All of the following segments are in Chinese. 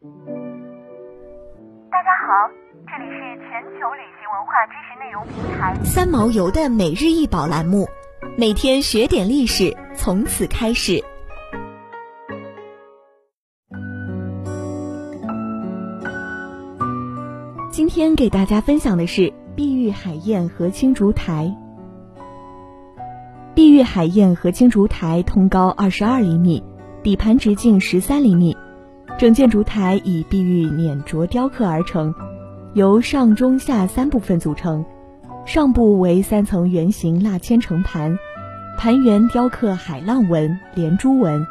大家好，这里是全球旅行文化知识内容平台三毛游的每日一宝栏目，每天学点历史，从此开始。今天给大家分享的是碧玉海燕和青烛台。碧玉海燕和青烛台通高二十二厘米，底盘直径十三厘米。整件烛台以碧玉碾琢雕刻而成，由上中下三部分组成。上部为三层圆形蜡签成盘，盘圆雕刻海浪纹、连珠纹。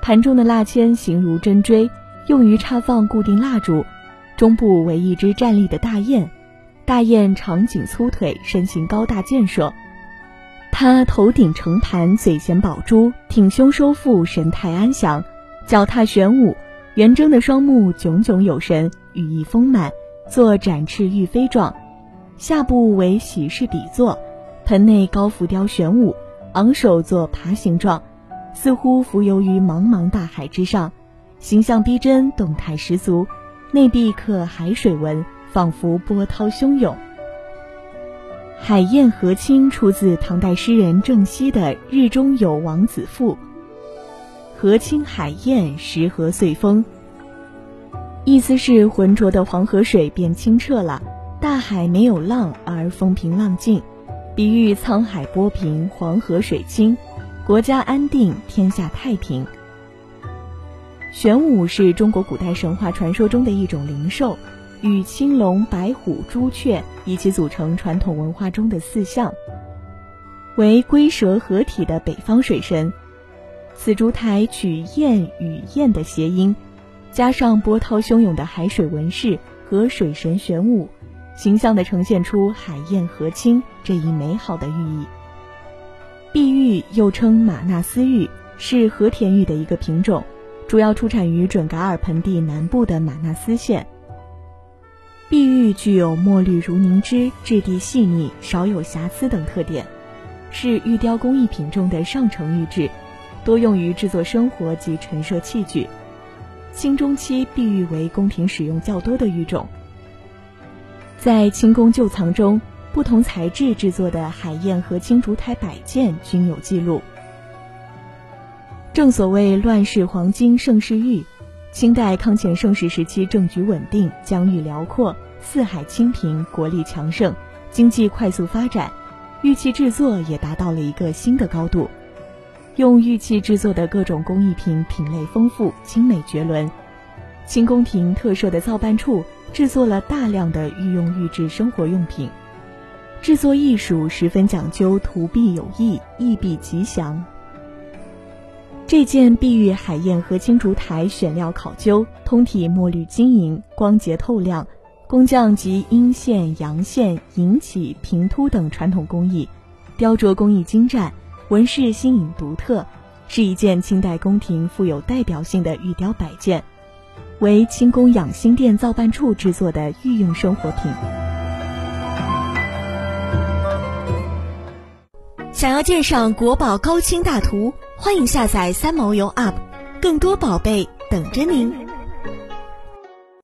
盘中的蜡签形如针锥，用于插放固定蜡烛。中部为一只站立的大雁，大雁长颈粗腿，身形高大健硕。它头顶盛盘，嘴衔宝珠，挺胸收腹，神态安详。脚踏玄武，圆睁的双目炯炯有神，羽翼丰满，作展翅欲飞状。下部为喜事底座，盆内高浮雕玄武，昂首作爬行状，似乎浮游于茫茫大海之上，形象逼真，动态十足。内壁刻海水纹，仿佛波涛汹涌。海燕和亲出自唐代诗人郑熙的《日中有王子赋》。河清海晏，时和岁丰。意思是浑浊的黄河水变清澈了，大海没有浪而风平浪静，比喻沧海波平，黄河水清，国家安定，天下太平。玄武是中国古代神话传说中的一种灵兽，与青龙、白虎、朱雀一起组成传统文化中的四象，为龟蛇合体的北方水神。此烛台取“燕”与“燕”的谐音，加上波涛汹涌的海水纹饰和水神玄武，形象地呈现出海燕和亲这一美好的寓意。碧玉又称马纳斯玉，是和田玉的一个品种，主要出产于准噶尔盆地南部的马纳斯县。碧玉具有墨绿如凝脂、质地细腻、少有瑕疵等特点，是玉雕工艺品中的上乘玉质。多用于制作生活及陈设器具。清中期，碧玉为宫廷使用较多的玉种。在清宫旧藏中，不同材质制作的海燕和青竹台摆件均有记录。正所谓“乱世黄金盛世玉”，清代康乾盛世时期政局稳定，疆域辽阔，四海清平，国力强盛，经济快速发展，玉器制作也达到了一个新的高度。用玉器制作的各种工艺品品类丰富，精美绝伦。清宫廷特设的造办处制作了大量的御用玉制生活用品，制作艺术十分讲究，图壁有意，意必吉祥。这件碧玉海燕和青烛台选料考究，通体墨绿晶莹，光洁透亮，工匠集阴线、阳线、引起、平凸等传统工艺，雕琢工艺精湛。纹饰新颖独特，是一件清代宫廷富有代表性的玉雕摆件，为清宫养心殿造办处制作的御用生活品。想要鉴赏国宝高清大图，欢迎下载三毛游 App，更多宝贝等着您。